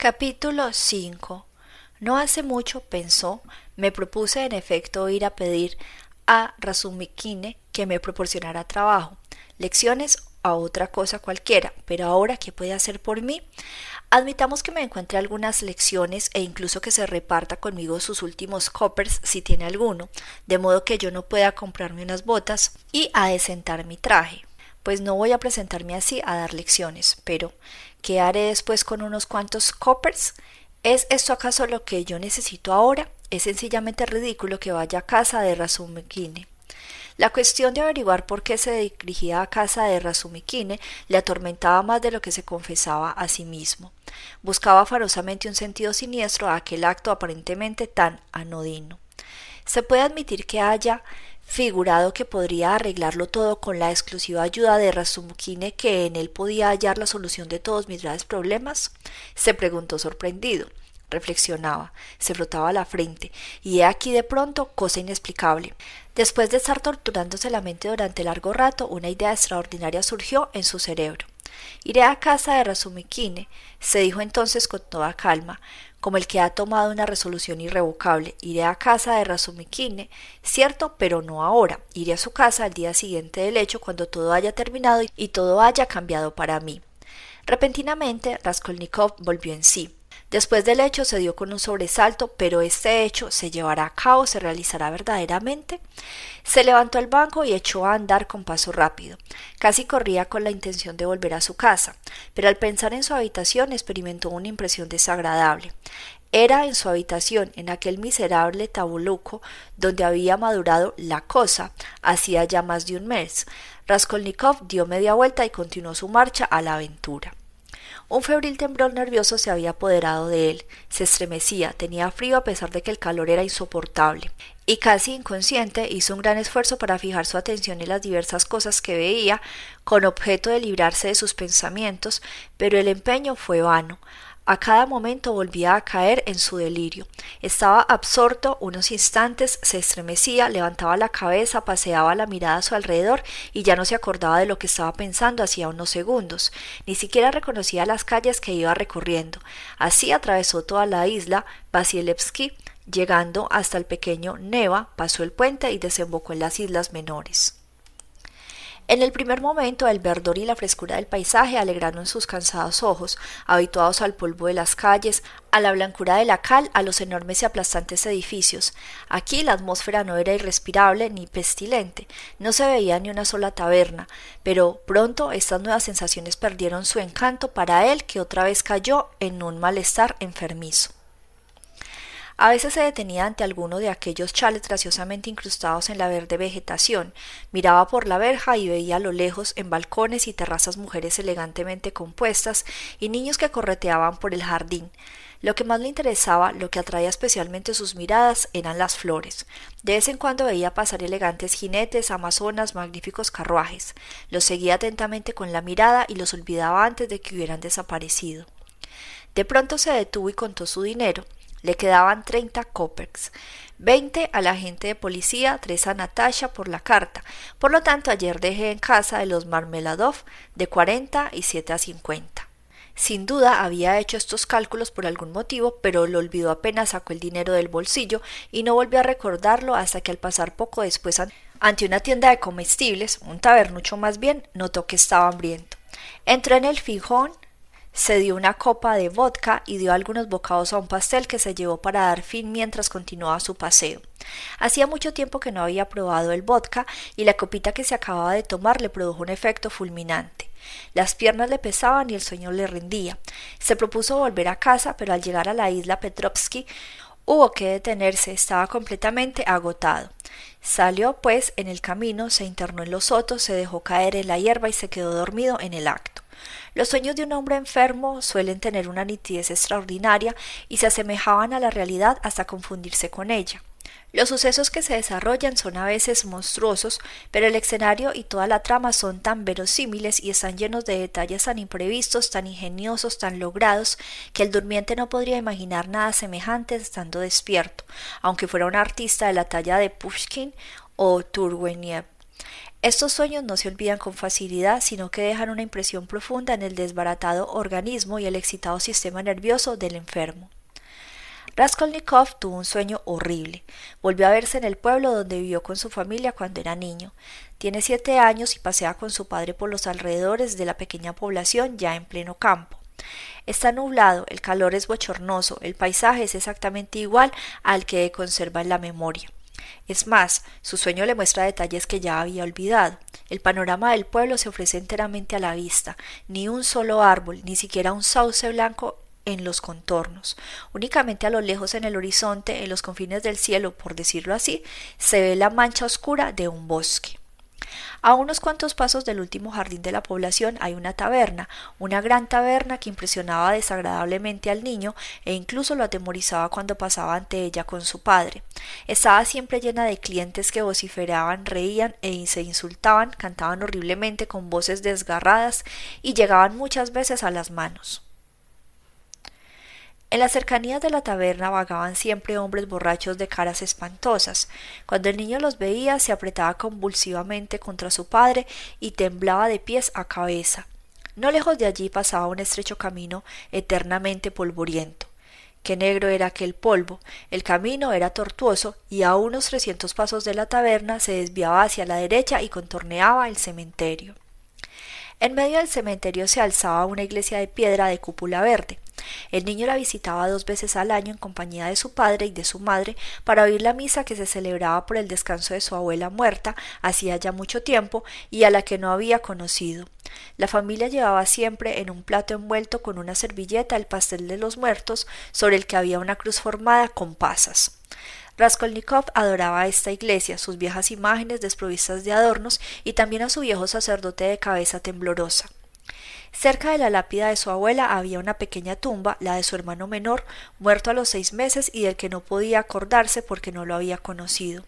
Capítulo 5 No hace mucho, pensó, me propuse en efecto ir a pedir a Razumikine que me proporcionara trabajo, lecciones a otra cosa cualquiera, pero ahora, ¿qué puede hacer por mí? Admitamos que me encuentre algunas lecciones e incluso que se reparta conmigo sus últimos coppers si tiene alguno, de modo que yo no pueda comprarme unas botas y adecentar mi traje pues no voy a presentarme así a dar lecciones, pero ¿qué haré después con unos cuantos coppers? ¿Es esto acaso lo que yo necesito ahora? Es sencillamente ridículo que vaya a casa de Razumikine. La cuestión de averiguar por qué se dirigía a casa de Razumikine le atormentaba más de lo que se confesaba a sí mismo. Buscaba farosamente un sentido siniestro a aquel acto aparentemente tan anodino. Se puede admitir que haya figurado que podría arreglarlo todo con la exclusiva ayuda de Razumukine que en él podía hallar la solución de todos mis graves problemas? Se preguntó sorprendido. Reflexionaba, se frotaba la frente, y he aquí de pronto cosa inexplicable. Después de estar torturándose la mente durante largo rato, una idea extraordinaria surgió en su cerebro. Iré a casa de Razumikine, se dijo entonces con toda calma, como el que ha tomado una resolución irrevocable. Iré a casa de Razumikine, cierto, pero no ahora. Iré a su casa al día siguiente del hecho, cuando todo haya terminado y todo haya cambiado para mí. Repentinamente, Raskolnikov volvió en sí. Después del hecho se dio con un sobresalto, pero este hecho se llevará a cabo, se realizará verdaderamente. Se levantó al banco y echó a andar con paso rápido. Casi corría con la intención de volver a su casa, pero al pensar en su habitación experimentó una impresión desagradable. Era en su habitación, en aquel miserable tabuluco donde había madurado la cosa, hacía ya más de un mes. Raskolnikov dio media vuelta y continuó su marcha a la aventura. Un febril temblor nervioso se había apoderado de él, se estremecía, tenía frío a pesar de que el calor era insoportable, y casi inconsciente hizo un gran esfuerzo para fijar su atención en las diversas cosas que veía, con objeto de librarse de sus pensamientos, pero el empeño fue vano. A cada momento volvía a caer en su delirio. Estaba absorto unos instantes, se estremecía, levantaba la cabeza, paseaba la mirada a su alrededor y ya no se acordaba de lo que estaba pensando hacía unos segundos. Ni siquiera reconocía las calles que iba recorriendo. Así atravesó toda la isla Vasilevsky, llegando hasta el pequeño Neva, pasó el puente y desembocó en las islas menores. En el primer momento el verdor y la frescura del paisaje alegraron sus cansados ojos, habituados al polvo de las calles, a la blancura de la cal, a los enormes y aplastantes edificios. Aquí la atmósfera no era irrespirable ni pestilente, no se veía ni una sola taberna, pero pronto estas nuevas sensaciones perdieron su encanto para él que otra vez cayó en un malestar enfermizo. A veces se detenía ante alguno de aquellos chales graciosamente incrustados en la verde vegetación, miraba por la verja y veía a lo lejos en balcones y terrazas mujeres elegantemente compuestas y niños que correteaban por el jardín. Lo que más le interesaba, lo que atraía especialmente sus miradas, eran las flores. De vez en cuando veía pasar elegantes jinetes, amazonas, magníficos carruajes. Los seguía atentamente con la mirada y los olvidaba antes de que hubieran desaparecido. De pronto se detuvo y contó su dinero. Le quedaban treinta kopecks, veinte a la agente de policía, tres a Natasha por la carta. Por lo tanto, ayer dejé en casa de los Marmeladov de cuarenta y siete a cincuenta. Sin duda había hecho estos cálculos por algún motivo, pero lo olvidó apenas sacó el dinero del bolsillo y no volvió a recordarlo hasta que al pasar poco después ante una tienda de comestibles, un tabernucho más bien, notó que estaba hambriento. Entró en el fijón se dio una copa de vodka y dio algunos bocados a un pastel que se llevó para dar fin mientras continuaba su paseo. Hacía mucho tiempo que no había probado el vodka y la copita que se acababa de tomar le produjo un efecto fulminante. Las piernas le pesaban y el sueño le rendía. Se propuso volver a casa, pero al llegar a la isla Petrovsky hubo que detenerse, estaba completamente agotado. Salió, pues, en el camino, se internó en los sotos, se dejó caer en la hierba y se quedó dormido en el acto. Los sueños de un hombre enfermo suelen tener una nitidez extraordinaria y se asemejaban a la realidad hasta confundirse con ella. Los sucesos que se desarrollan son a veces monstruosos, pero el escenario y toda la trama son tan verosímiles y están llenos de detalles tan imprevistos, tan ingeniosos, tan logrados, que el durmiente no podría imaginar nada semejante estando despierto, aunque fuera un artista de la talla de Pushkin o Turgenev. Estos sueños no se olvidan con facilidad, sino que dejan una impresión profunda en el desbaratado organismo y el excitado sistema nervioso del enfermo. Raskolnikov tuvo un sueño horrible. Volvió a verse en el pueblo donde vivió con su familia cuando era niño. Tiene siete años y pasea con su padre por los alrededores de la pequeña población ya en pleno campo. Está nublado, el calor es bochornoso, el paisaje es exactamente igual al que conserva en la memoria. Es más, su sueño le muestra detalles que ya había olvidado. El panorama del pueblo se ofrece enteramente a la vista, ni un solo árbol, ni siquiera un sauce blanco en los contornos. Únicamente a lo lejos en el horizonte, en los confines del cielo, por decirlo así, se ve la mancha oscura de un bosque. A unos cuantos pasos del último jardín de la población hay una taberna, una gran taberna que impresionaba desagradablemente al niño e incluso lo atemorizaba cuando pasaba ante ella con su padre. Estaba siempre llena de clientes que vociferaban, reían e se insultaban, cantaban horriblemente con voces desgarradas y llegaban muchas veces a las manos. En las cercanías de la taberna vagaban siempre hombres borrachos de caras espantosas. Cuando el niño los veía, se apretaba convulsivamente contra su padre y temblaba de pies a cabeza. No lejos de allí pasaba un estrecho camino eternamente polvoriento. Qué negro era aquel polvo. El camino era tortuoso y a unos trescientos pasos de la taberna se desviaba hacia la derecha y contorneaba el cementerio. En medio del cementerio se alzaba una iglesia de piedra de cúpula verde. El niño la visitaba dos veces al año en compañía de su padre y de su madre para oír la misa que se celebraba por el descanso de su abuela muerta hacía ya mucho tiempo y a la que no había conocido. La familia llevaba siempre en un plato envuelto con una servilleta el pastel de los muertos sobre el que había una cruz formada con pasas. Raskolnikov adoraba a esta iglesia, sus viejas imágenes desprovistas de adornos y también a su viejo sacerdote de cabeza temblorosa. Cerca de la lápida de su abuela había una pequeña tumba, la de su hermano menor, muerto a los seis meses y del que no podía acordarse porque no lo había conocido.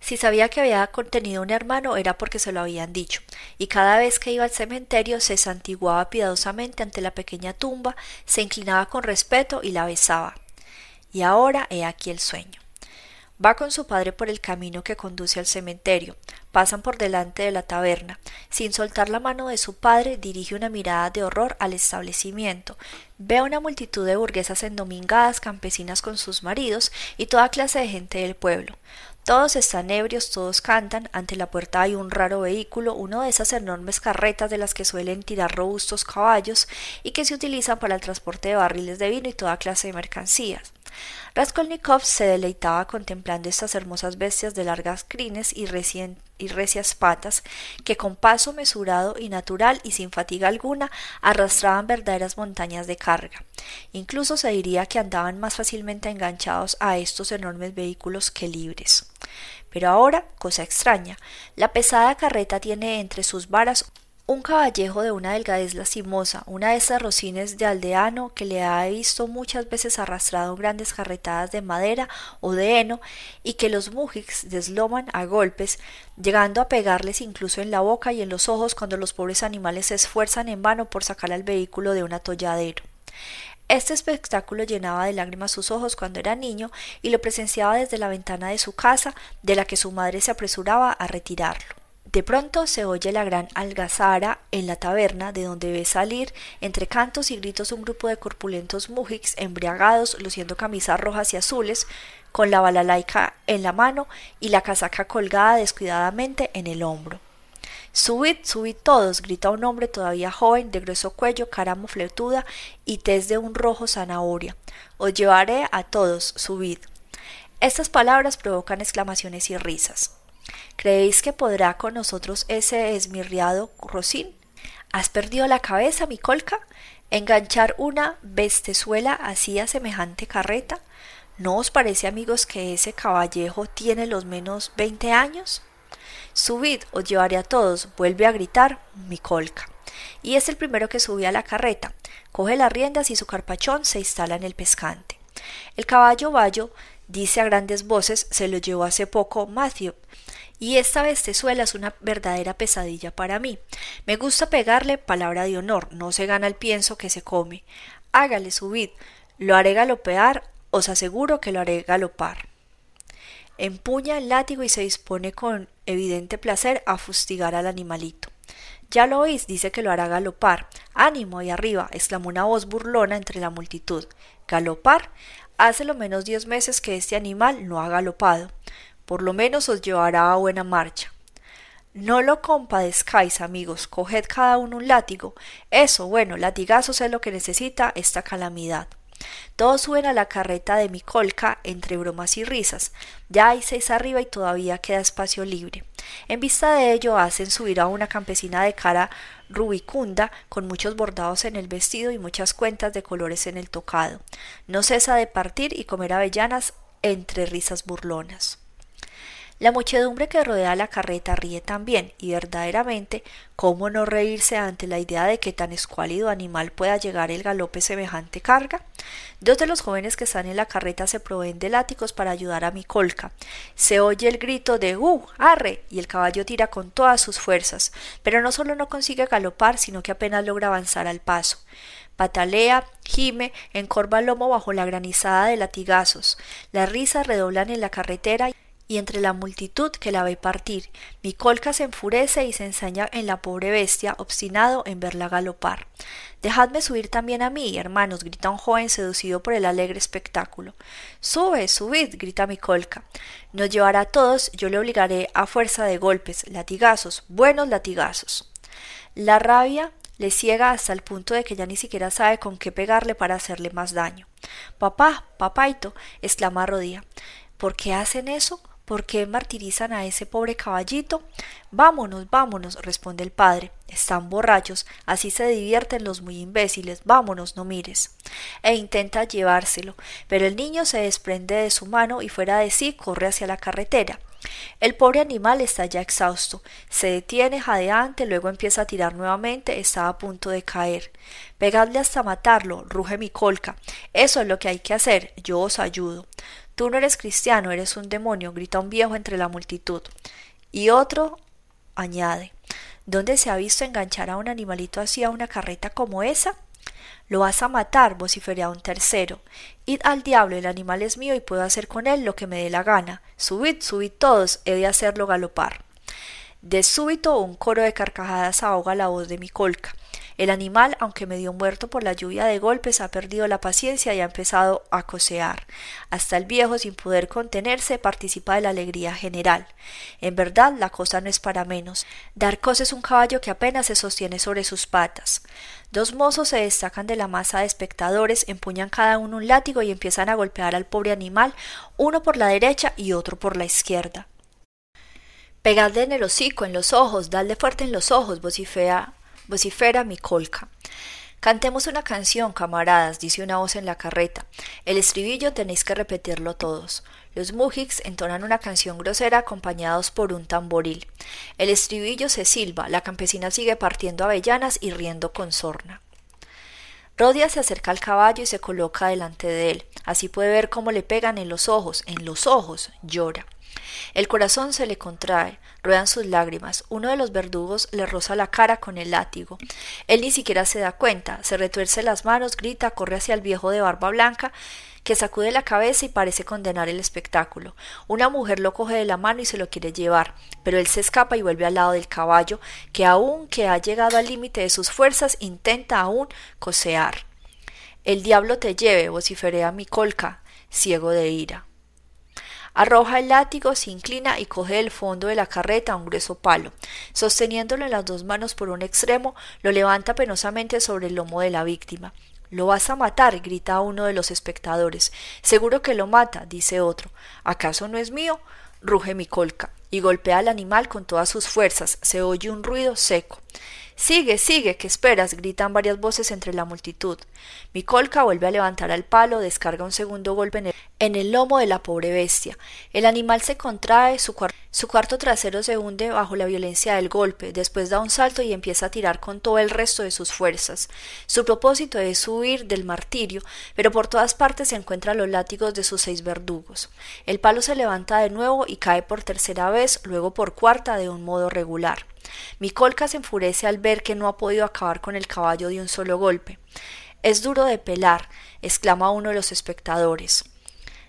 Si sabía que había contenido un hermano era porque se lo habían dicho, y cada vez que iba al cementerio se santiguaba piadosamente ante la pequeña tumba, se inclinaba con respeto y la besaba. Y ahora he aquí el sueño. Va con su padre por el camino que conduce al cementerio. Pasan por delante de la taberna. Sin soltar la mano de su padre, dirige una mirada de horror al establecimiento. Ve a una multitud de burguesas endomingadas, campesinas con sus maridos y toda clase de gente del pueblo. Todos están ebrios, todos cantan. Ante la puerta hay un raro vehículo, uno de esas enormes carretas de las que suelen tirar robustos caballos y que se utilizan para el transporte de barriles de vino y toda clase de mercancías. Raskolnikov se deleitaba contemplando estas hermosas bestias de largas crines y, y recias patas que con paso mesurado y natural y sin fatiga alguna arrastraban verdaderas montañas de carga. Incluso se diría que andaban más fácilmente enganchados a estos enormes vehículos que libres. Pero ahora, cosa extraña, la pesada carreta tiene entre sus varas un caballejo de una delgadez lastimosa, una de esas rocines de aldeano que le ha visto muchas veces arrastrado grandes carretadas de madera o de heno y que los mujiks desloman a golpes, llegando a pegarles incluso en la boca y en los ojos cuando los pobres animales se esfuerzan en vano por sacar al vehículo de un atolladero. Este espectáculo llenaba de lágrimas sus ojos cuando era niño y lo presenciaba desde la ventana de su casa, de la que su madre se apresuraba a retirarlo. De pronto se oye la gran algazara en la taberna, de donde ve salir, entre cantos y gritos, un grupo de corpulentos mujiks embriagados, luciendo camisas rojas y azules, con la balalaica en la mano y la casaca colgada descuidadamente en el hombro. Subid, subid todos, grita un hombre todavía joven, de grueso cuello, cara mofletuda y tez de un rojo zanahoria. Os llevaré a todos, subid. Estas palabras provocan exclamaciones y risas. ¿Creéis que podrá con nosotros ese esmirriado Rosín? ¿Has perdido la cabeza, mi colca? ¿Enganchar una bestezuela así a semejante carreta? ¿No os parece, amigos, que ese caballejo tiene los menos veinte años? Subid, os llevaré a todos, vuelve a gritar mi colca. Y es el primero que sube a la carreta, coge las riendas y su carpachón se instala en el pescante. El caballo Bayo dice a grandes voces, se lo llevó hace poco Matthew, y esta bestezuela es una verdadera pesadilla para mí. Me gusta pegarle palabra de honor, no se gana el pienso que se come. Hágale subid, lo haré galopear, os aseguro que lo haré galopar. empuña el látigo y se dispone con evidente placer a fustigar al animalito. Ya lo oís, dice que lo hará galopar. Ánimo ahí arriba, exclamó una voz burlona entre la multitud. ¿Galopar? Hace lo menos diez meses que este animal no ha galopado. Por lo menos os llevará a buena marcha. No lo compadezcáis, amigos, coged cada uno un látigo. Eso, bueno, latigazos es lo que necesita esta calamidad. Todos suben a la carreta de mi colca entre bromas y risas. Ya hay seis arriba y todavía queda espacio libre. En vista de ello hacen subir a una campesina de cara rubicunda, con muchos bordados en el vestido y muchas cuentas de colores en el tocado. No cesa de partir y comer avellanas entre risas burlonas. La muchedumbre que rodea la carreta ríe también, y verdaderamente, ¿cómo no reírse ante la idea de que tan escuálido animal pueda llegar el galope semejante carga? Dos de los jóvenes que están en la carreta se proveen de látigos para ayudar a mi colca. Se oye el grito de ¡Uh! ¡Arre! y el caballo tira con todas sus fuerzas, pero no solo no consigue galopar, sino que apenas logra avanzar al paso patalea, gime, encorva lomo bajo la granizada de latigazos. Las risas redoblan en la carretera y entre la multitud que la ve partir, mi colca se enfurece y se ensaña en la pobre bestia, obstinado en verla galopar. Dejadme subir también a mí, hermanos, grita un joven seducido por el alegre espectáculo. Sube, subid, grita mi colca. Nos llevará a todos, yo le obligaré a fuerza de golpes, latigazos, buenos latigazos. La rabia le ciega hasta el punto de que ya ni siquiera sabe con qué pegarle para hacerle más daño. Papá, papaito, exclama Rodía. ¿Por qué hacen eso? ¿Por qué martirizan a ese pobre caballito? Vámonos, vámonos, responde el padre. Están borrachos, así se divierten los muy imbéciles. Vámonos, no mires. E intenta llevárselo, pero el niño se desprende de su mano y fuera de sí corre hacia la carretera. El pobre animal está ya exhausto, se detiene jadeante, luego empieza a tirar nuevamente, está a punto de caer. Pegadle hasta matarlo, ruge mi colca. Eso es lo que hay que hacer, yo os ayudo. Tú no eres cristiano, eres un demonio, grita un viejo entre la multitud. Y otro añade ¿Dónde se ha visto enganchar a un animalito así a una carreta como esa? Lo vas a matar, vociferea un tercero. Id al diablo, el animal es mío y puedo hacer con él lo que me dé la gana. Subid, subid todos, he de hacerlo galopar. De súbito un coro de carcajadas ahoga la voz de mi colca. El animal, aunque medio muerto por la lluvia de golpes, ha perdido la paciencia y ha empezado a cosear. Hasta el viejo, sin poder contenerse, participa de la alegría general. En verdad, la cosa no es para menos. Darcos es un caballo que apenas se sostiene sobre sus patas. Dos mozos se destacan de la masa de espectadores, empuñan cada uno un látigo y empiezan a golpear al pobre animal, uno por la derecha y otro por la izquierda. Pegadle en el hocico, en los ojos, dadle fuerte en los ojos, vocifera vocifera mi colca. Cantemos una canción, camaradas, dice una voz en la carreta. El estribillo tenéis que repetirlo todos. Los mujiks entonan una canción grosera acompañados por un tamboril. El estribillo se silba, la campesina sigue partiendo avellanas y riendo con sorna. Rodia se acerca al caballo y se coloca delante de él. Así puede ver cómo le pegan en los ojos, en los ojos, llora. El corazón se le contrae, ruedan sus lágrimas. Uno de los verdugos le roza la cara con el látigo. Él ni siquiera se da cuenta, se retuerce las manos, grita, corre hacia el viejo de barba blanca, que sacude la cabeza y parece condenar el espectáculo. Una mujer lo coge de la mano y se lo quiere llevar, pero él se escapa y vuelve al lado del caballo, que aun que ha llegado al límite de sus fuerzas, intenta aún cosear. El diablo te lleve, vociferea mi colca, ciego de ira. Arroja el látigo, se inclina y coge el fondo de la carreta un grueso palo. Sosteniéndolo en las dos manos por un extremo, lo levanta penosamente sobre el lomo de la víctima. Lo vas a matar, grita uno de los espectadores. Seguro que lo mata, dice otro. ¿Acaso no es mío? ruge mi colca, y golpea al animal con todas sus fuerzas. Se oye un ruido seco. Sigue, sigue, ¿qué esperas? gritan varias voces entre la multitud. Mi colca vuelve a levantar al palo, descarga un segundo golpe en el, en el lomo de la pobre bestia. El animal se contrae, su, su cuarto trasero se hunde bajo la violencia del golpe, después da un salto y empieza a tirar con todo el resto de sus fuerzas. Su propósito es huir del martirio, pero por todas partes se encuentran los látigos de sus seis verdugos. El palo se levanta de nuevo y cae por tercera vez, luego por cuarta de un modo regular. Mi colca se enfurece al ver que no ha podido acabar con el caballo de un solo golpe. Es duro de pelar, exclama uno de los espectadores.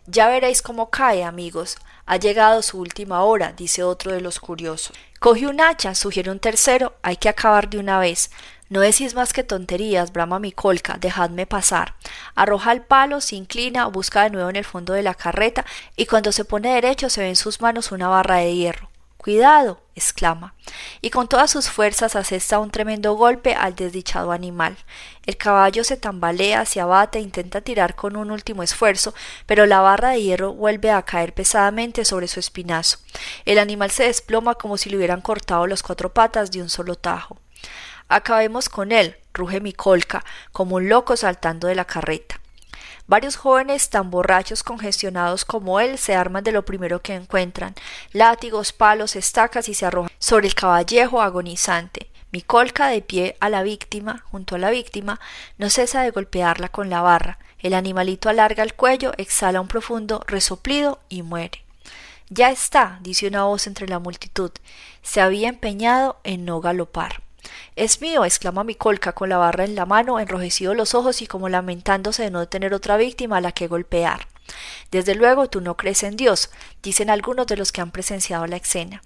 Ya veréis cómo cae, amigos. Ha llegado su última hora, dice otro de los curiosos. Coge un hacha, sugiere un tercero, hay que acabar de una vez. No decís más que tonterías, brama mi colca, dejadme pasar. Arroja el palo, se inclina, busca de nuevo en el fondo de la carreta, y cuando se pone derecho se ve en sus manos una barra de hierro. Cuidado, exclama, y con todas sus fuerzas asesta un tremendo golpe al desdichado animal. El caballo se tambalea, se abate intenta tirar con un último esfuerzo, pero la barra de hierro vuelve a caer pesadamente sobre su espinazo. El animal se desploma como si le hubieran cortado las cuatro patas de un solo tajo. Acabemos con él, ruge mi colca, como un loco saltando de la carreta. Varios jóvenes tan borrachos congestionados como él se arman de lo primero que encuentran, látigos, palos, estacas y se arrojan sobre el caballejo agonizante. Mi colca de pie a la víctima, junto a la víctima, no cesa de golpearla con la barra. El animalito alarga el cuello, exhala un profundo resoplido y muere. Ya está, dice una voz entre la multitud. Se había empeñado en no galopar. Es mío, exclama mi colca con la barra en la mano, enrojecido los ojos y como lamentándose de no tener otra víctima a la que golpear. Desde luego tú no crees en Dios, dicen algunos de los que han presenciado la escena.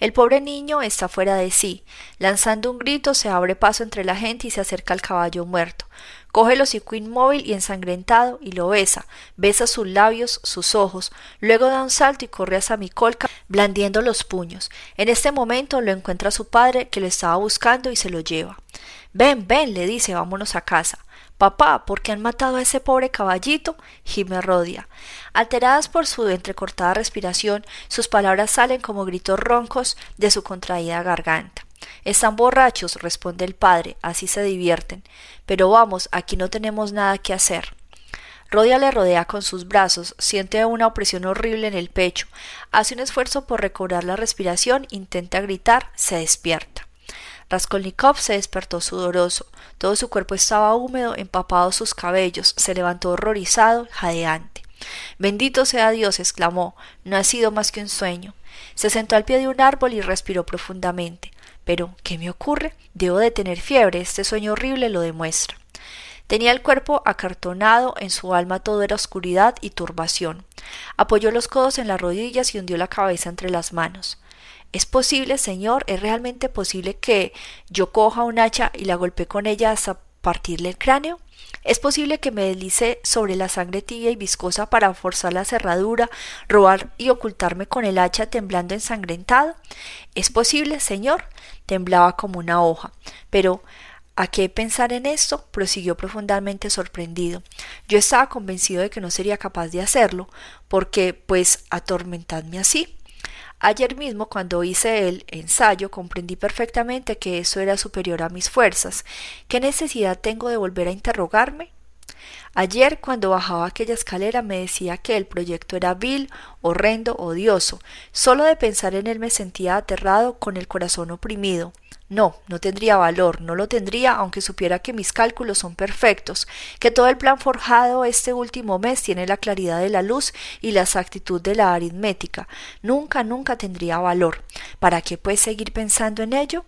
El pobre niño está fuera de sí. Lanzando un grito, se abre paso entre la gente y se acerca al caballo muerto. Coge el hocico inmóvil y ensangrentado y lo besa, besa sus labios, sus ojos, luego da un salto y corre hacia mi colca, blandiendo los puños. En este momento lo encuentra su padre, que lo estaba buscando y se lo lleva. Ven, ven, le dice, vámonos a casa. Papá, ¿por qué han matado a ese pobre caballito? gime Rodia. Alteradas por su entrecortada respiración, sus palabras salen como gritos roncos de su contraída garganta. Están borrachos, responde el padre, así se divierten. Pero vamos, aquí no tenemos nada que hacer. Rodia le rodea con sus brazos, siente una opresión horrible en el pecho, hace un esfuerzo por recobrar la respiración, intenta gritar, se despierta. Raskolnikov se despertó sudoroso, todo su cuerpo estaba húmedo, empapado sus cabellos, se levantó horrorizado, jadeante. Bendito sea Dios, exclamó, no ha sido más que un sueño. Se sentó al pie de un árbol y respiró profundamente. Pero, ¿qué me ocurre? Debo de tener fiebre, este sueño horrible lo demuestra. Tenía el cuerpo acartonado, en su alma todo era oscuridad y turbación. Apoyó los codos en las rodillas y hundió la cabeza entre las manos. ¿Es posible, señor? ¿Es realmente posible que yo coja un hacha y la golpee con ella hasta partirle el cráneo? ¿Es posible que me deslice sobre la sangre tibia y viscosa para forzar la cerradura, robar y ocultarme con el hacha temblando ensangrentado? ¿Es posible, señor? Temblaba como una hoja. Pero ¿A qué pensar en esto? prosiguió profundamente sorprendido. Yo estaba convencido de que no sería capaz de hacerlo, porque, pues, atormentadme así. Ayer mismo, cuando hice el ensayo, comprendí perfectamente que eso era superior a mis fuerzas. ¿Qué necesidad tengo de volver a interrogarme? Ayer, cuando bajaba aquella escalera, me decía que el proyecto era vil, horrendo, odioso. Solo de pensar en él me sentía aterrado, con el corazón oprimido. No, no tendría valor, no lo tendría aunque supiera que mis cálculos son perfectos, que todo el plan forjado este último mes tiene la claridad de la luz y la exactitud de la aritmética. Nunca, nunca tendría valor. ¿Para qué pues seguir pensando en ello?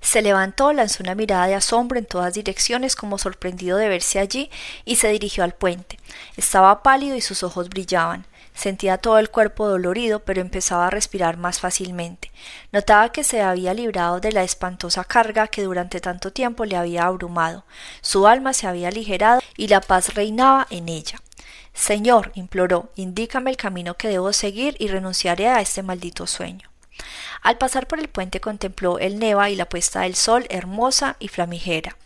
Se levantó, lanzó una mirada de asombro en todas direcciones como sorprendido de verse allí y se dirigió al puente. Estaba pálido y sus ojos brillaban. Sentía todo el cuerpo dolorido, pero empezaba a respirar más fácilmente. Notaba que se había librado de la espantosa carga que durante tanto tiempo le había abrumado. Su alma se había aligerado y la paz reinaba en ella. Señor, imploró, indícame el camino que debo seguir y renunciaré a este maldito sueño. Al pasar por el puente contempló el neva y la puesta del sol hermosa y flamígera.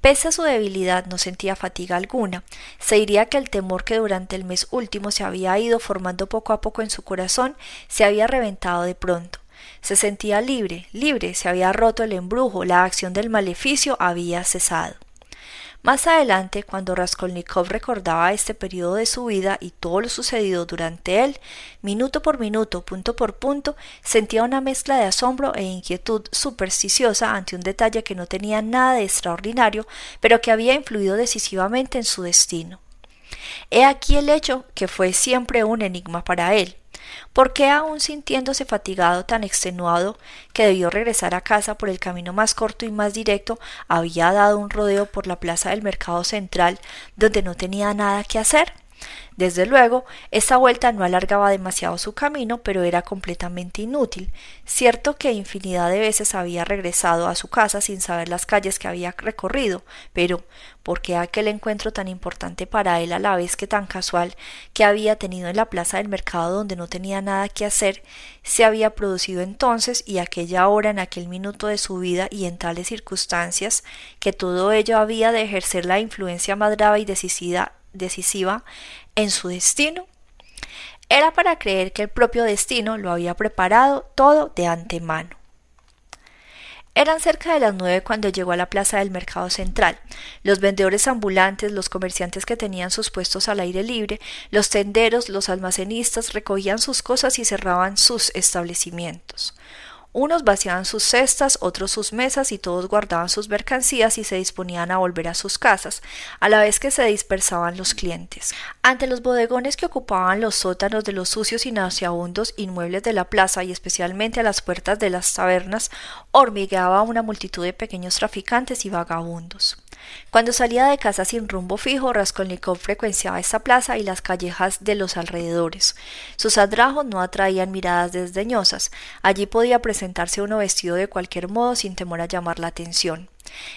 Pese a su debilidad no sentía fatiga alguna. Se diría que el temor que durante el mes último se había ido formando poco a poco en su corazón se había reventado de pronto. Se sentía libre, libre, se había roto el embrujo, la acción del maleficio había cesado. Más adelante, cuando Raskolnikov recordaba este periodo de su vida y todo lo sucedido durante él, minuto por minuto, punto por punto, sentía una mezcla de asombro e inquietud supersticiosa ante un detalle que no tenía nada de extraordinario, pero que había influido decisivamente en su destino. He aquí el hecho que fue siempre un enigma para él. ¿Por qué aún sintiéndose fatigado tan extenuado que debió regresar a casa por el camino más corto y más directo, había dado un rodeo por la plaza del mercado central donde no tenía nada que hacer? Desde luego, esta vuelta no alargaba demasiado su camino, pero era completamente inútil. Cierto que infinidad de veces había regresado a su casa sin saber las calles que había recorrido, pero ¿por qué aquel encuentro tan importante para él a la vez que tan casual que había tenido en la plaza del mercado donde no tenía nada que hacer, se había producido entonces y aquella hora en aquel minuto de su vida y en tales circunstancias que todo ello había de ejercer la influencia más grave y decisiva decisiva en su destino? Era para creer que el propio destino lo había preparado todo de antemano. Eran cerca de las nueve cuando llegó a la plaza del mercado central. Los vendedores ambulantes, los comerciantes que tenían sus puestos al aire libre, los tenderos, los almacenistas recogían sus cosas y cerraban sus establecimientos. Unos vaciaban sus cestas, otros sus mesas y todos guardaban sus mercancías y se disponían a volver a sus casas, a la vez que se dispersaban los clientes. Ante los bodegones que ocupaban los sótanos de los sucios y nauseabundos inmuebles de la plaza y especialmente a las puertas de las tabernas, hormigueaba una multitud de pequeños traficantes y vagabundos. Cuando salía de casa sin rumbo fijo, Raskolnikov frecuenciaba esta plaza y las callejas de los alrededores. Sus adrajos no atraían miradas desdeñosas. Allí podía presentarse uno vestido de cualquier modo sin temor a llamar la atención.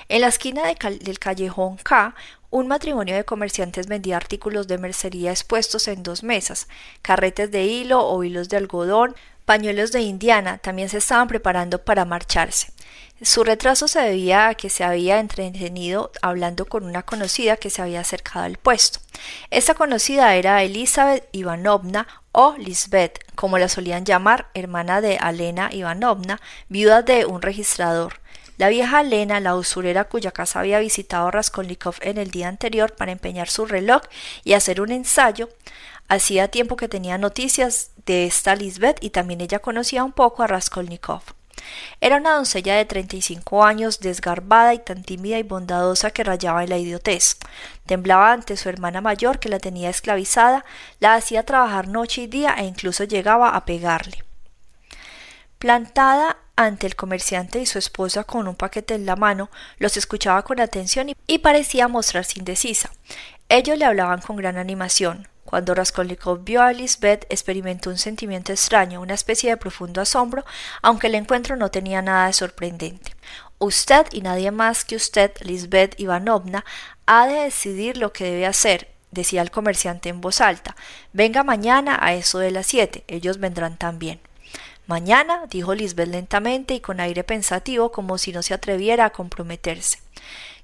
En la esquina del callejón K, un matrimonio de comerciantes vendía artículos de mercería expuestos en dos mesas, carretes de hilo o hilos de algodón, pañuelos de indiana, también se estaban preparando para marcharse. Su retraso se debía a que se había entretenido hablando con una conocida que se había acercado al puesto. Esta conocida era Elizabeth Ivanovna o Lisbeth, como la solían llamar, hermana de Alena Ivanovna, viuda de un registrador. La vieja Alena, la usurera cuya casa había visitado Raskolnikov en el día anterior para empeñar su reloj y hacer un ensayo, hacía tiempo que tenía noticias de esta Lisbeth y también ella conocía un poco a Raskolnikov. Era una doncella de treinta y cinco años, desgarbada y tan tímida y bondadosa que rayaba en la idiotez. Temblaba ante su hermana mayor, que la tenía esclavizada, la hacía trabajar noche y día e incluso llegaba a pegarle. Plantada ante el comerciante y su esposa con un paquete en la mano, los escuchaba con atención y parecía mostrarse indecisa. Ellos le hablaban con gran animación. Cuando Raskolnikov vio a Lisbeth, experimentó un sentimiento extraño, una especie de profundo asombro, aunque el encuentro no tenía nada de sorprendente. Usted y nadie más que usted, Lisbeth Ivanovna, ha de decidir lo que debe hacer, decía el comerciante en voz alta. Venga mañana a eso de las siete, ellos vendrán también. Mañana, dijo Lisbeth lentamente y con aire pensativo, como si no se atreviera a comprometerse.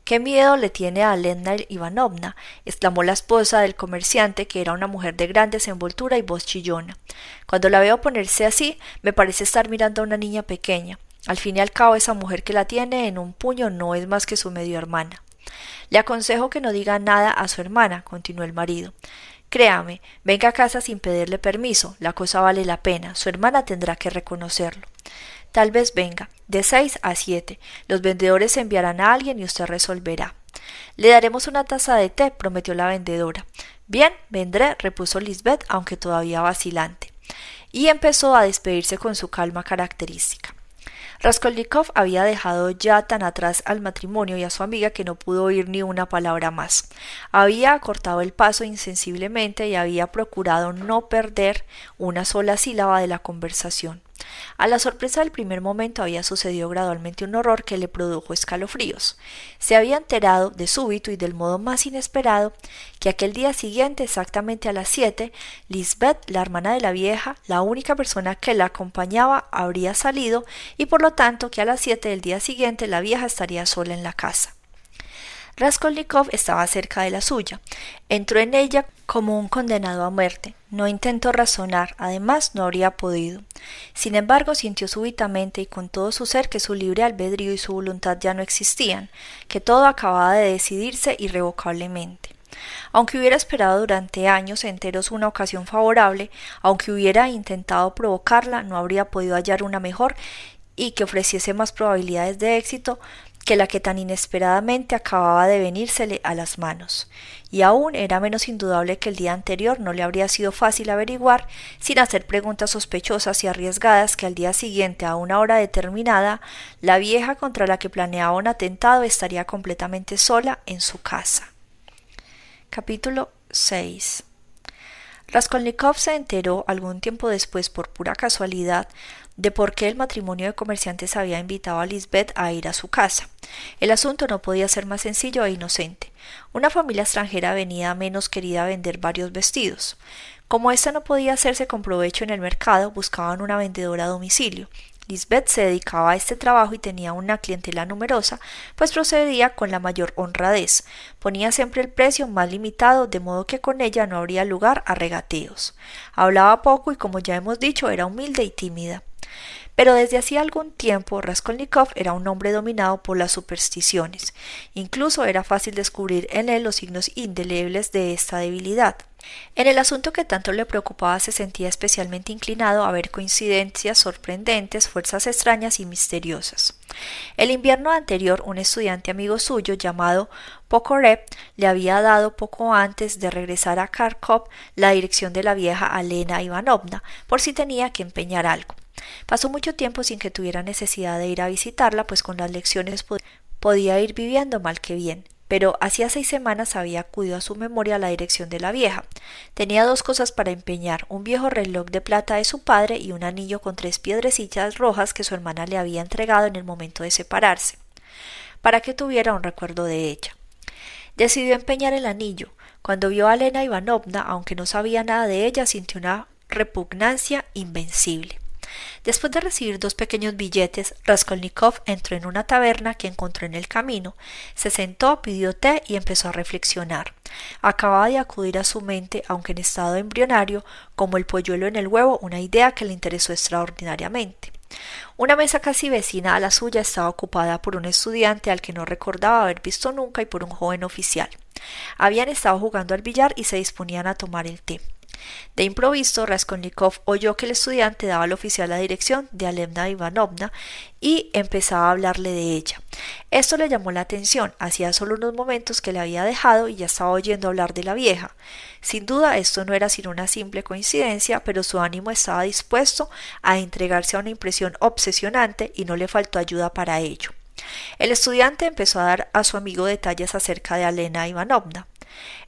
¿Qué miedo le tiene a Lena Ivanovna? exclamó la esposa del comerciante, que era una mujer de gran desenvoltura y voz chillona. Cuando la veo ponerse así, me parece estar mirando a una niña pequeña. Al fin y al cabo, esa mujer que la tiene en un puño no es más que su medio hermana. Le aconsejo que no diga nada a su hermana, continuó el marido. Créame, venga a casa sin pedirle permiso, la cosa vale la pena, su hermana tendrá que reconocerlo. Tal vez venga, de seis a siete. Los vendedores enviarán a alguien y usted resolverá. Le daremos una taza de té, prometió la vendedora. Bien, vendré, repuso Lisbeth, aunque todavía vacilante. Y empezó a despedirse con su calma característica. Raskolnikov había dejado ya tan atrás al matrimonio y a su amiga que no pudo oír ni una palabra más. Había acortado el paso insensiblemente y había procurado no perder una sola sílaba de la conversación. A la sorpresa del primer momento había sucedido gradualmente un horror que le produjo escalofríos. Se había enterado de súbito y del modo más inesperado que aquel día siguiente, exactamente a las siete, Lisbeth, la hermana de la vieja, la única persona que la acompañaba, habría salido y por lo tanto que a las siete del día siguiente la vieja estaría sola en la casa. Raskolnikov estaba cerca de la suya. Entró en ella como un condenado a muerte. No intentó razonar, además no habría podido. Sin embargo, sintió súbitamente y con todo su ser que su libre albedrío y su voluntad ya no existían, que todo acababa de decidirse irrevocablemente. Aunque hubiera esperado durante años enteros una ocasión favorable, aunque hubiera intentado provocarla, no habría podido hallar una mejor y que ofreciese más probabilidades de éxito que la que tan inesperadamente acababa de venírsele a las manos, y aún era menos indudable que el día anterior no le habría sido fácil averiguar, sin hacer preguntas sospechosas y arriesgadas, que al día siguiente, a una hora determinada, la vieja contra la que planeaba un atentado estaría completamente sola en su casa. Capítulo 6 Raskolnikov se enteró algún tiempo después por pura casualidad de por qué el matrimonio de comerciantes había invitado a Lisbeth a ir a su casa. El asunto no podía ser más sencillo e inocente. Una familia extranjera venía menos querida a vender varios vestidos. Como ésta no podía hacerse con provecho en el mercado, buscaban una vendedora a domicilio. Lisbeth se dedicaba a este trabajo y tenía una clientela numerosa, pues procedía con la mayor honradez. Ponía siempre el precio más limitado, de modo que con ella no habría lugar a regateos. Hablaba poco y, como ya hemos dicho, era humilde y tímida. Pero desde hacía algún tiempo Raskolnikov era un hombre dominado por las supersticiones. Incluso era fácil descubrir en él los signos indelebles de esta debilidad. En el asunto que tanto le preocupaba se sentía especialmente inclinado a ver coincidencias sorprendentes, fuerzas extrañas y misteriosas. El invierno anterior un estudiante amigo suyo llamado Pokorev le había dado poco antes de regresar a Kharkov la dirección de la vieja Alena Ivanovna por si tenía que empeñar algo. Pasó mucho tiempo sin que tuviera necesidad de ir a visitarla, pues con las lecciones podía ir viviendo mal que bien pero hacía seis semanas había acudido a su memoria la dirección de la vieja. Tenía dos cosas para empeñar, un viejo reloj de plata de su padre y un anillo con tres piedrecillas rojas que su hermana le había entregado en el momento de separarse, para que tuviera un recuerdo de ella. Decidió empeñar el anillo. Cuando vio a Elena Ivanovna, aunque no sabía nada de ella, sintió una repugnancia invencible. Después de recibir dos pequeños billetes, Raskolnikov entró en una taberna que encontró en el camino, se sentó, pidió té y empezó a reflexionar. Acababa de acudir a su mente, aunque en estado embrionario, como el polluelo en el huevo, una idea que le interesó extraordinariamente. Una mesa casi vecina a la suya estaba ocupada por un estudiante al que no recordaba haber visto nunca y por un joven oficial. Habían estado jugando al billar y se disponían a tomar el té. De improviso, Raskolnikov oyó que el estudiante daba al oficial la dirección de Alemna Ivanovna y empezaba a hablarle de ella. Esto le llamó la atención, hacía solo unos momentos que le había dejado y ya estaba oyendo hablar de la vieja. Sin duda esto no era sino una simple coincidencia, pero su ánimo estaba dispuesto a entregarse a una impresión obsesionante y no le faltó ayuda para ello. El estudiante empezó a dar a su amigo detalles acerca de Alena Ivanovna.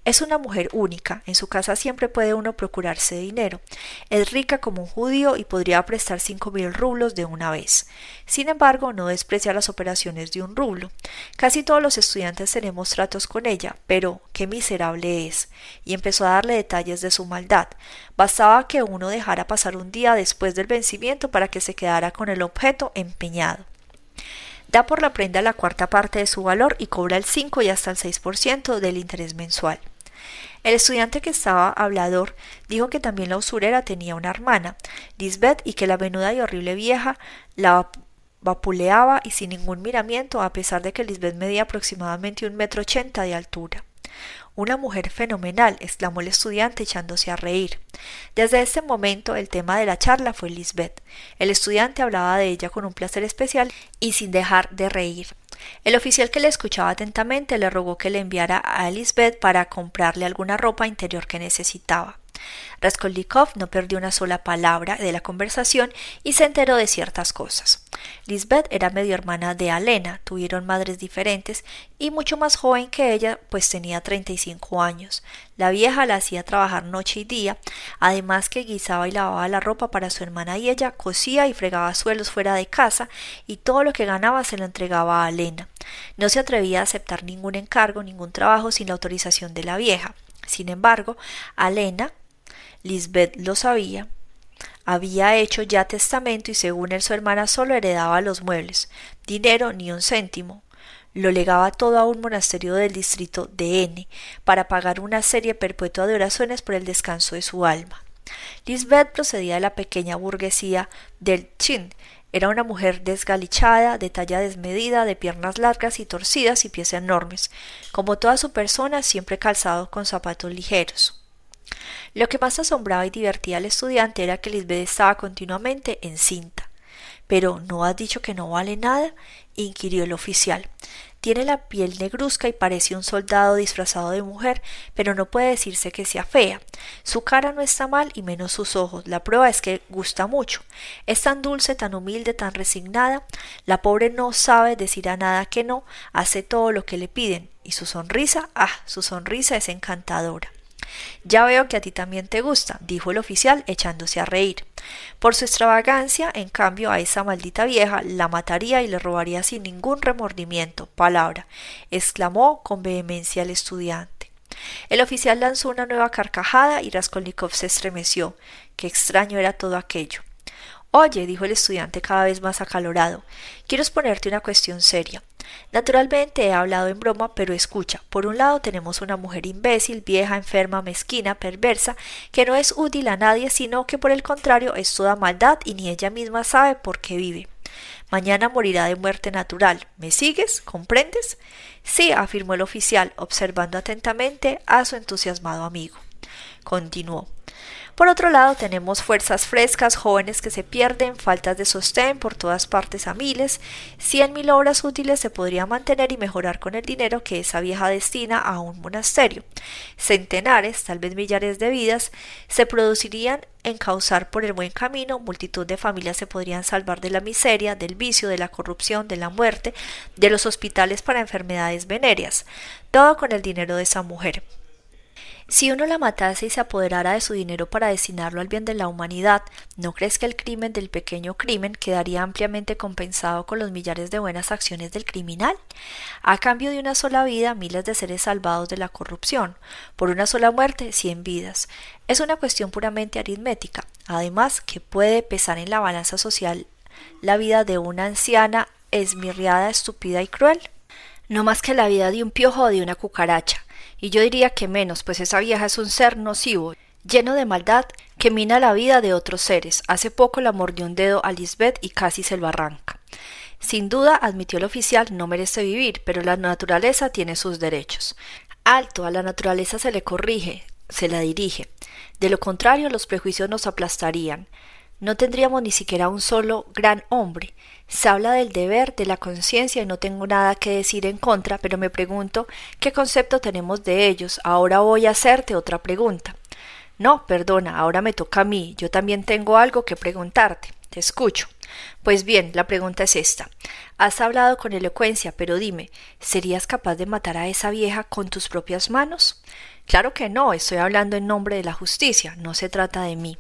Es una mujer única, en su casa siempre puede uno procurarse dinero. Es rica como un judío y podría prestar cinco mil rublos de una vez. Sin embargo, no desprecia las operaciones de un rublo. Casi todos los estudiantes tenemos tratos con ella, pero qué miserable es. Y empezó a darle detalles de su maldad. Bastaba que uno dejara pasar un día después del vencimiento para que se quedara con el objeto empeñado. Da por la prenda la cuarta parte de su valor y cobra el 5 y hasta el 6% del interés mensual. El estudiante que estaba hablador dijo que también la usurera tenía una hermana, Lisbeth, y que la menuda y horrible vieja la vapuleaba y sin ningún miramiento, a pesar de que Lisbeth medía aproximadamente un metro ochenta de altura. Una mujer fenomenal, exclamó el estudiante echándose a reír. Desde ese momento el tema de la charla fue Lisbeth. El estudiante hablaba de ella con un placer especial y sin dejar de reír. El oficial que le escuchaba atentamente le rogó que le enviara a Lisbeth para comprarle alguna ropa interior que necesitaba. Raskolnikov no perdió una sola palabra de la conversación y se enteró de ciertas cosas. Lisbeth era medio hermana de Alena, tuvieron madres diferentes y mucho más joven que ella, pues tenía treinta y cinco años. La vieja la hacía trabajar noche y día, además que guisaba y lavaba la ropa para su hermana y ella, cosía y fregaba suelos fuera de casa y todo lo que ganaba se lo entregaba a Alena. No se atrevía a aceptar ningún encargo, ningún trabajo sin la autorización de la vieja. Sin embargo, Alena, Lisbeth lo sabía, había hecho ya testamento y según él su hermana solo heredaba los muebles, dinero ni un céntimo. Lo legaba todo a un monasterio del distrito de N para pagar una serie perpetua de oraciones por el descanso de su alma. Lisbeth procedía de la pequeña burguesía del Chin. Era una mujer desgalichada, de talla desmedida, de piernas largas y torcidas y pies enormes, como toda su persona siempre calzado con zapatos ligeros. Lo que más asombraba y divertía al estudiante era que Lisbeth estaba continuamente encinta. Pero ¿no has dicho que no vale nada? inquirió el oficial. Tiene la piel negruzca y parece un soldado disfrazado de mujer, pero no puede decirse que sea fea. Su cara no está mal y menos sus ojos. La prueba es que gusta mucho. Es tan dulce, tan humilde, tan resignada. La pobre no sabe decir a nada que no, hace todo lo que le piden. Y su sonrisa, ah, su sonrisa es encantadora. Ya veo que a ti también te gusta, dijo el oficial echándose a reír. Por su extravagancia, en cambio, a esa maldita vieja la mataría y le robaría sin ningún remordimiento. Palabra, exclamó con vehemencia el estudiante. El oficial lanzó una nueva carcajada y Raskolnikov se estremeció. Qué extraño era todo aquello. Oye, dijo el estudiante cada vez más acalorado, quiero exponerte una cuestión seria. Naturalmente he hablado en broma, pero escucha, por un lado tenemos una mujer imbécil, vieja, enferma, mezquina, perversa, que no es útil a nadie, sino que por el contrario es toda maldad y ni ella misma sabe por qué vive. Mañana morirá de muerte natural. ¿Me sigues? ¿Comprendes? Sí, afirmó el oficial, observando atentamente a su entusiasmado amigo. Continuó. Por otro lado, tenemos fuerzas frescas, jóvenes que se pierden, faltas de sostén por todas partes a miles. Cien mil obras útiles se podría mantener y mejorar con el dinero que esa vieja destina a un monasterio. Centenares, tal vez millares de vidas, se producirían en causar por el buen camino, multitud de familias se podrían salvar de la miseria, del vicio, de la corrupción, de la muerte, de los hospitales para enfermedades venéreas, todo con el dinero de esa mujer. Si uno la matase y se apoderara de su dinero para destinarlo al bien de la humanidad, ¿no crees que el crimen del pequeño crimen quedaría ampliamente compensado con los millares de buenas acciones del criminal? A cambio de una sola vida, miles de seres salvados de la corrupción. Por una sola muerte, cien vidas. Es una cuestión puramente aritmética. Además, que puede pesar en la balanza social la vida de una anciana esmirriada, estúpida y cruel. No más que la vida de un piojo o de una cucaracha y yo diría que menos, pues esa vieja es un ser nocivo, lleno de maldad, que mina la vida de otros seres. Hace poco la mordió un dedo a Lisbeth y casi se lo arranca. Sin duda, admitió el oficial, no merece vivir, pero la naturaleza tiene sus derechos. Alto, a la naturaleza se le corrige, se la dirige. De lo contrario, los prejuicios nos aplastarían. No tendríamos ni siquiera un solo gran hombre. Se habla del deber, de la conciencia y no tengo nada que decir en contra, pero me pregunto qué concepto tenemos de ellos. Ahora voy a hacerte otra pregunta. No, perdona, ahora me toca a mí. Yo también tengo algo que preguntarte. Te escucho. Pues bien, la pregunta es esta. Has hablado con elocuencia, pero dime, ¿serías capaz de matar a esa vieja con tus propias manos? Claro que no, estoy hablando en nombre de la justicia, no se trata de mí.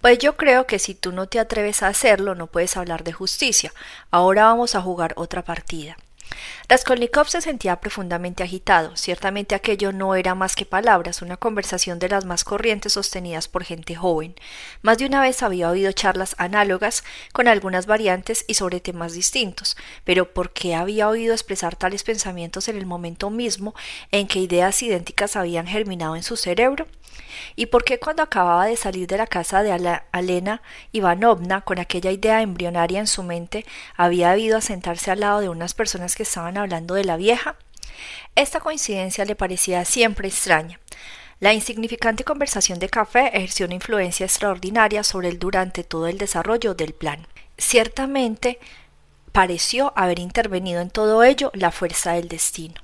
Pues yo creo que si tú no te atreves a hacerlo, no puedes hablar de justicia. Ahora vamos a jugar otra partida. Raskolnikov se sentía profundamente agitado. Ciertamente aquello no era más que palabras, una conversación de las más corrientes sostenidas por gente joven. Más de una vez había oído charlas análogas con algunas variantes y sobre temas distintos, pero ¿por qué había oído expresar tales pensamientos en el momento mismo en que ideas idénticas habían germinado en su cerebro? ¿Y por qué cuando acababa de salir de la casa de Alena Ivanovna con aquella idea embrionaria en su mente había debido a sentarse al lado de unas personas que estaban hablando de la vieja? Esta coincidencia le parecía siempre extraña. La insignificante conversación de café ejerció una influencia extraordinaria sobre él durante todo el desarrollo del plan. Ciertamente pareció haber intervenido en todo ello la fuerza del destino.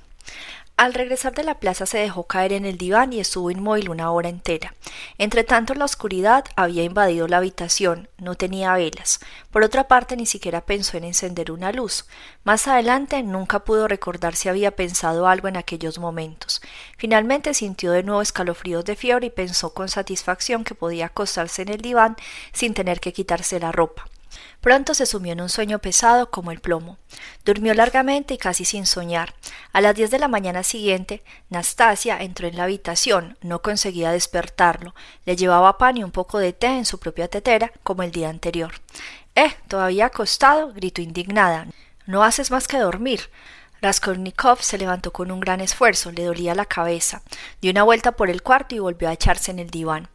Al regresar de la plaza se dejó caer en el diván y estuvo inmóvil una hora entera. Entre tanto la oscuridad había invadido la habitación, no tenía velas. Por otra parte ni siquiera pensó en encender una luz. Más adelante nunca pudo recordar si había pensado algo en aquellos momentos. Finalmente sintió de nuevo escalofríos de fiebre y pensó con satisfacción que podía acostarse en el diván sin tener que quitarse la ropa. Pronto se sumió en un sueño pesado como el plomo. Durmió largamente y casi sin soñar. A las diez de la mañana siguiente, Nastasia entró en la habitación. No conseguía despertarlo. Le llevaba pan y un poco de té en su propia tetera, como el día anterior. Eh, todavía acostado, gritó indignada. No haces más que dormir. Raskolnikov se levantó con un gran esfuerzo, le dolía la cabeza, dio una vuelta por el cuarto y volvió a echarse en el diván.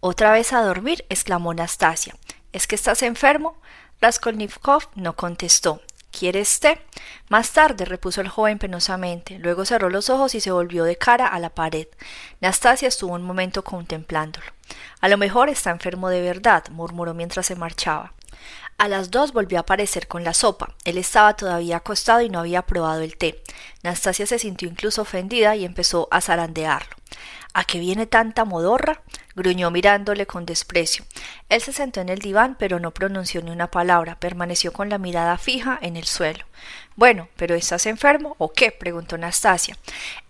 ¿Otra vez a dormir? exclamó Nastasia. ¿Es que estás enfermo? Raskolnikov no contestó. ¿Quieres té? Más tarde, repuso el joven penosamente. Luego cerró los ojos y se volvió de cara a la pared. Nastasia estuvo un momento contemplándolo. A lo mejor está enfermo de verdad, murmuró mientras se marchaba. A las dos volvió a aparecer con la sopa. Él estaba todavía acostado y no había probado el té. Nastasia se sintió incluso ofendida y empezó a zarandearlo. ¿A qué viene tanta modorra? gruñó mirándole con desprecio. Él se sentó en el diván, pero no pronunció ni una palabra, permaneció con la mirada fija en el suelo. Bueno, ¿pero estás enfermo o qué? preguntó Anastasia.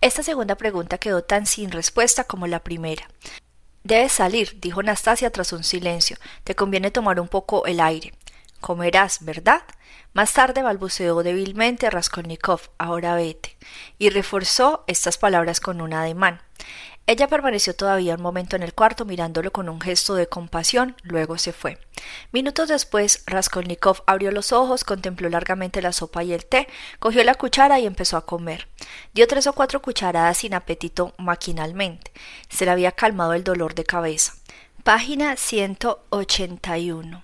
Esta segunda pregunta quedó tan sin respuesta como la primera. Debes salir, dijo Anastasia tras un silencio. Te conviene tomar un poco el aire. Comerás, ¿verdad? Más tarde balbuceó débilmente Raskolnikov, ahora vete, y reforzó estas palabras con un ademán. Ella permaneció todavía un momento en el cuarto mirándolo con un gesto de compasión, luego se fue. Minutos después, Raskolnikov abrió los ojos, contempló largamente la sopa y el té, cogió la cuchara y empezó a comer. Dio tres o cuatro cucharadas sin apetito maquinalmente. Se le había calmado el dolor de cabeza. Página 181.